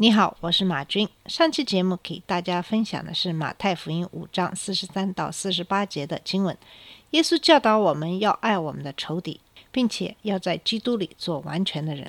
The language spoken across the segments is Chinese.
你好，我是马军。上期节目给大家分享的是马太福音五章四十三到四十八节的经文。耶稣教导我们要爱我们的仇敌，并且要在基督里做完全的人。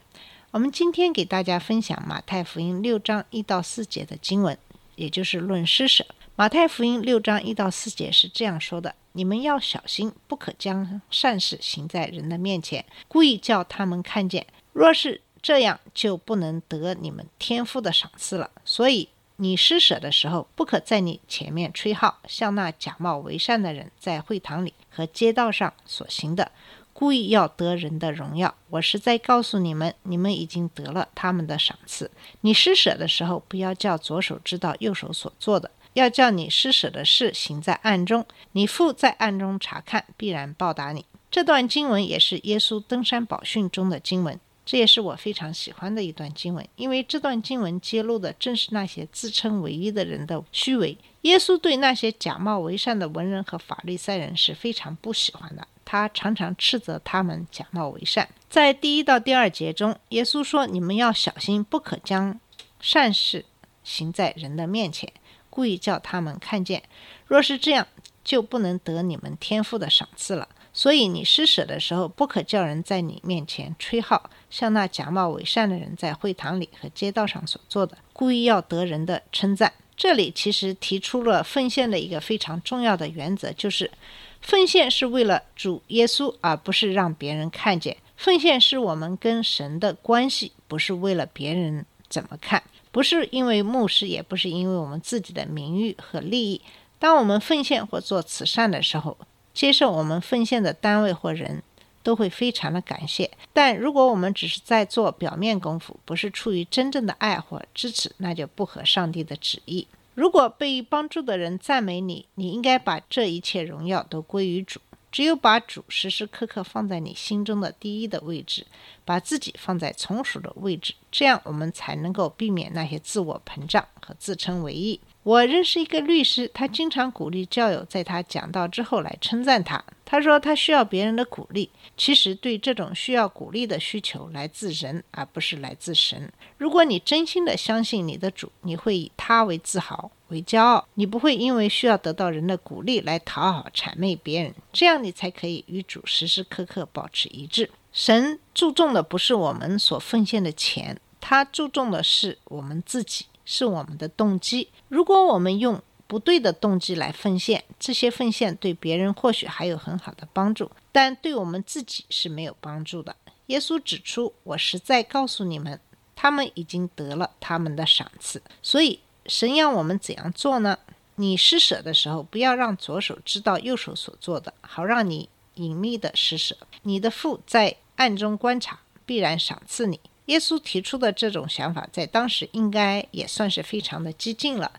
我们今天给大家分享马太福音六章一到四节的经文，也就是论施舍。马太福音六章一到四节是这样说的：“你们要小心，不可将善事行在人的面前，故意叫他们看见。若是这样，就不能得你们天父的赏赐了。所以，你施舍的时候，不可在你前面吹号，像那假冒为善的人在会堂里和街道上所行的，故意要得人的荣耀。我实在告诉你们，你们已经得了他们的赏赐。你施舍的时候，不要叫左手知道右手所做的，要叫你施舍的事行在暗中，你父在暗中查看，必然报答你。这段经文也是耶稣登山宝训中的经文。这也是我非常喜欢的一段经文，因为这段经文揭露的正是那些自称唯一的人的虚伪。耶稣对那些假冒为善的文人和法利赛人是非常不喜欢的，他常常斥责他们假冒为善。在第一到第二节中，耶稣说：“你们要小心，不可将善事行在人的面前，故意叫他们看见。若是这样，就不能得你们天父的赏赐了。”所以你施舍的时候，不可叫人在你面前吹号，像那假冒伪善的人在会堂里和街道上所做的，故意要得人的称赞。这里其实提出了奉献的一个非常重要的原则，就是奉献是为了主耶稣，而不是让别人看见。奉献是我们跟神的关系，不是为了别人怎么看，不是因为牧师，也不是因为我们自己的名誉和利益。当我们奉献或做慈善的时候，接受我们奉献的单位或人都会非常的感谢，但如果我们只是在做表面功夫，不是出于真正的爱或支持，那就不合上帝的旨意。如果被帮助的人赞美你，你应该把这一切荣耀都归于主。只有把主时时刻刻放在你心中的第一的位置，把自己放在从属的位置，这样我们才能够避免那些自我膨胀和自称为义。我认识一个律师，他经常鼓励教友在他讲道之后来称赞他。他说他需要别人的鼓励。其实对这种需要鼓励的需求来自人，而不是来自神。如果你真心的相信你的主，你会以他为自豪、为骄傲。你不会因为需要得到人的鼓励来讨好、谄媚别人。这样你才可以与主时时刻刻保持一致。神注重的不是我们所奉献的钱，他注重的是我们自己。是我们的动机。如果我们用不对的动机来奉献，这些奉献对别人或许还有很好的帮助，但对我们自己是没有帮助的。耶稣指出：“我实在告诉你们，他们已经得了他们的赏赐。”所以，神要我们怎样做呢？你施舍的时候，不要让左手知道右手所做的，好让你隐秘的施舍。你的父在暗中观察，必然赏赐你。耶稣提出的这种想法，在当时应该也算是非常的激进了，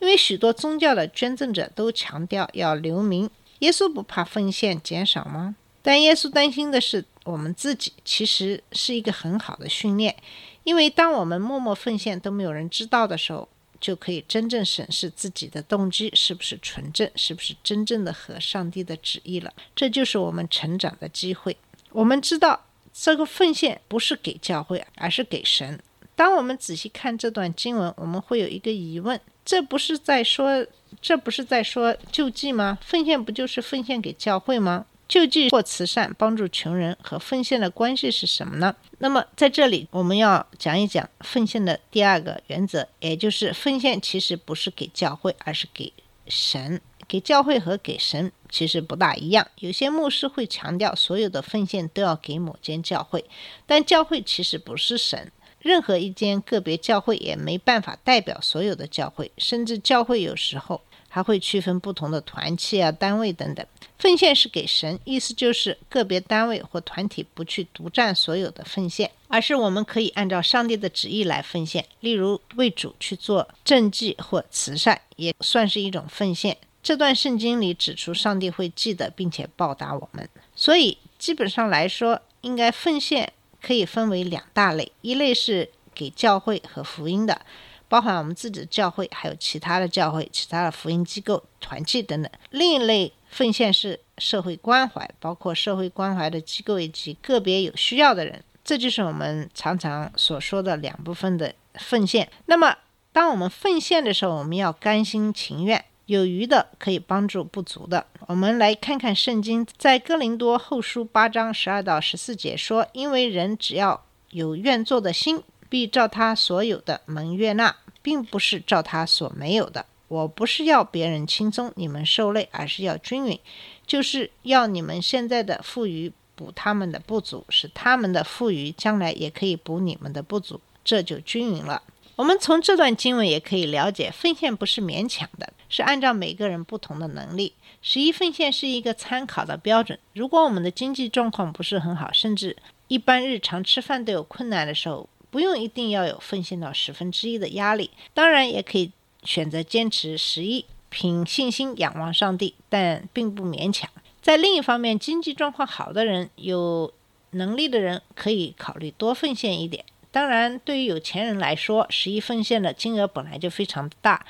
因为许多宗教的捐赠者都强调要留名。耶稣不怕奉献减少吗？但耶稣担心的是我们自己，其实是一个很好的训练，因为当我们默默奉献都没有人知道的时候，就可以真正审视自己的动机是不是纯正，是不是真正的合上帝的旨意了。这就是我们成长的机会。我们知道。这个奉献不是给教会，而是给神。当我们仔细看这段经文，我们会有一个疑问：这不是在说，这不是在说救济吗？奉献不就是奉献给教会吗？救济或慈善、帮助穷人和奉献的关系是什么呢？那么在这里，我们要讲一讲奉献的第二个原则，也就是奉献其实不是给教会，而是给神。给教会和给神其实不大一样。有些牧师会强调所有的奉献都要给某间教会，但教会其实不是神。任何一间个别教会也没办法代表所有的教会，甚至教会有时候还会区分不同的团契啊、单位等等。奉献是给神，意思就是个别单位或团体不去独占所有的奉献，而是我们可以按照上帝的旨意来奉献。例如为主去做政绩或慈善，也算是一种奉献。这段圣经里指出，上帝会记得并且报答我们。所以基本上来说，应该奉献可以分为两大类：一类是给教会和福音的，包含我们自己的教会，还有其他的教会、其他的福音机构、团契等等；另一类奉献是社会关怀，包括社会关怀的机构以及个别有需要的人。这就是我们常常所说的两部分的奉献。那么，当我们奉献的时候，我们要甘心情愿，有余的可以帮助不足的。我们来看看圣经，在哥林多后书八章十二到十四节说：“因为人只要有愿做的心，必照他所有的蒙悦纳，并不是照他所没有的。我不是要别人轻松，你们受累，而是要均匀，就是要你们现在的富余。”补他们的不足，使他们的富余将来也可以补你们的不足，这就均匀了。我们从这段经文也可以了解，奉献不是勉强的，是按照每个人不同的能力。十一奉献是一个参考的标准。如果我们的经济状况不是很好，甚至一般日常吃饭都有困难的时候，不用一定要有奉献到十分之一的压力。当然，也可以选择坚持十一，凭信心仰望上帝，但并不勉强。在另一方面，经济状况好的人、有能力的人可以考虑多奉献一点。当然，对于有钱人来说，十一奉献的金额本来就非常大，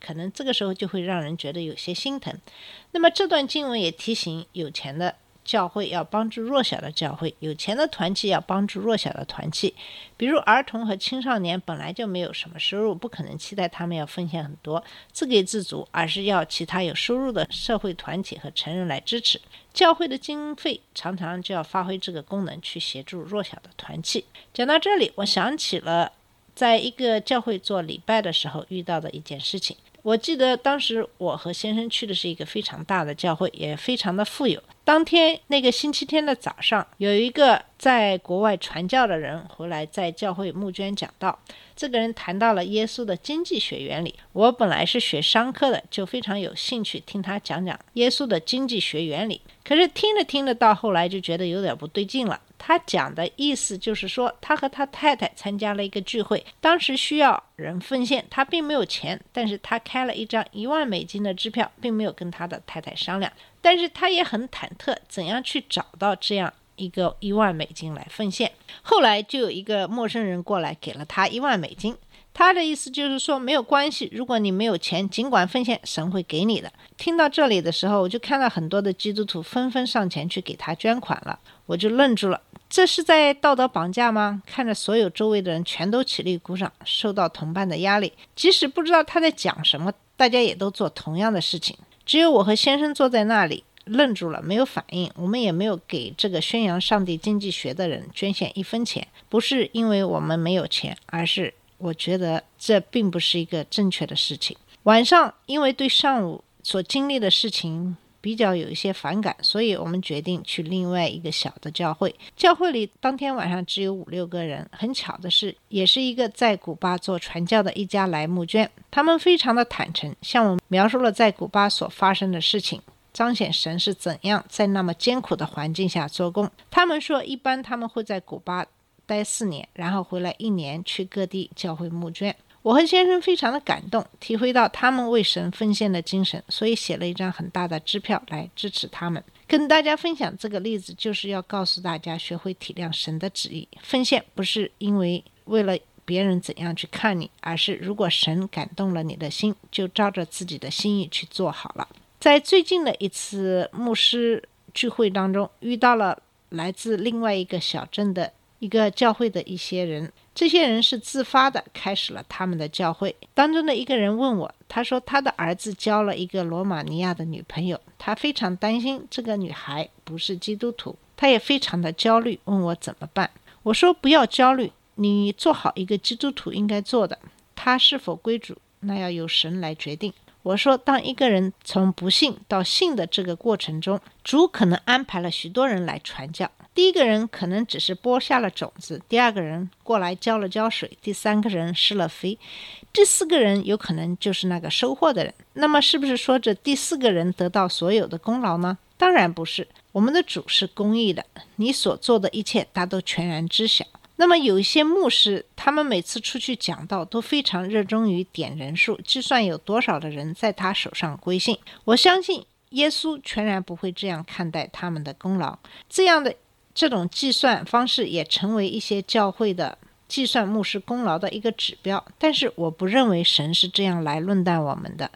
可能这个时候就会让人觉得有些心疼。那么这段经文也提醒有钱的。教会要帮助弱小的教会，有钱的团契要帮助弱小的团契。比如儿童和青少年本来就没有什么收入，不可能期待他们要奉献很多，自给自足，而是要其他有收入的社会团体和成人来支持。教会的经费常常就要发挥这个功能，去协助弱小的团契。讲到这里，我想起了在一个教会做礼拜的时候遇到的一件事情。我记得当时我和先生去的是一个非常大的教会，也非常的富有。当天那个星期天的早上，有一个在国外传教的人回来，在教会募捐讲道。这个人谈到了耶稣的经济学原理。我本来是学商科的，就非常有兴趣听他讲讲耶稣的经济学原理。可是听着听着，到后来就觉得有点不对劲了。他讲的意思就是说，他和他太太参加了一个聚会，当时需要人奉献，他并没有钱，但是他开了一张一万美金的支票，并没有跟他的太太商量，但是他也很忐忑，怎样去找到这样一个一万美金来奉献。后来就有一个陌生人过来给了他一万美金。他的意思就是说，没有关系，如果你没有钱，尽管奉献，神会给你的。听到这里的时候，我就看到很多的基督徒纷纷上前去给他捐款了，我就愣住了，这是在道德绑架吗？看着所有周围的人全都起立鼓掌，受到同伴的压力，即使不知道他在讲什么，大家也都做同样的事情，只有我和先生坐在那里愣住了，没有反应。我们也没有给这个宣扬上帝经济学的人捐献一分钱，不是因为我们没有钱，而是。我觉得这并不是一个正确的事情。晚上，因为对上午所经历的事情比较有一些反感，所以我们决定去另外一个小的教会。教会里当天晚上只有五六个人。很巧的是，也是一个在古巴做传教的一家来募捐。他们非常的坦诚，向我们描述了在古巴所发生的事情，彰显神是怎样在那么艰苦的环境下做工。他们说，一般他们会在古巴。待四年，然后回来一年去各地教会募捐。我和先生非常的感动，体会到他们为神奉献的精神，所以写了一张很大的支票来支持他们。跟大家分享这个例子，就是要告诉大家，学会体谅神的旨意。奉献不是因为为了别人怎样去看你，而是如果神感动了你的心，就照着自己的心意去做好了。在最近的一次牧师聚会当中，遇到了来自另外一个小镇的。一个教会的一些人，这些人是自发的开始了他们的教会。当中的一个人问我，他说他的儿子交了一个罗马尼亚的女朋友，他非常担心这个女孩不是基督徒，他也非常的焦虑，问我怎么办。我说不要焦虑，你做好一个基督徒应该做的，他是否归主，那要由神来决定。我说，当一个人从不信到信的这个过程中，主可能安排了许多人来传教。第一个人可能只是播下了种子，第二个人过来浇了浇水，第三个人施了肥，第四个人有可能就是那个收获的人。那么，是不是说这第四个人得到所有的功劳呢？当然不是。我们的主是公义的，你所做的一切他都全然知晓。那么有一些牧师，他们每次出去讲道都非常热衷于点人数，计算有多少的人在他手上归信。我相信耶稣全然不会这样看待他们的功劳。这样的这种计算方式也成为一些教会的计算牧师功劳的一个指标。但是我不认为神是这样来论断我们的。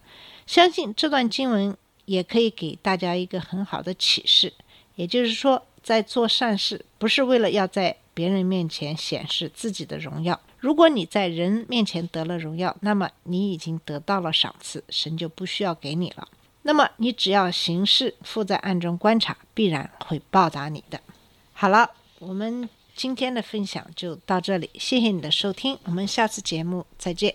相信这段经文也可以给大家一个很好的启示，也就是说，在做善事不是为了要在别人面前显示自己的荣耀。如果你在人面前得了荣耀，那么你已经得到了赏赐，神就不需要给你了。那么你只要行事，附在暗中观察，必然会报答你的。好了，我们今天的分享就到这里，谢谢你的收听，我们下次节目再见。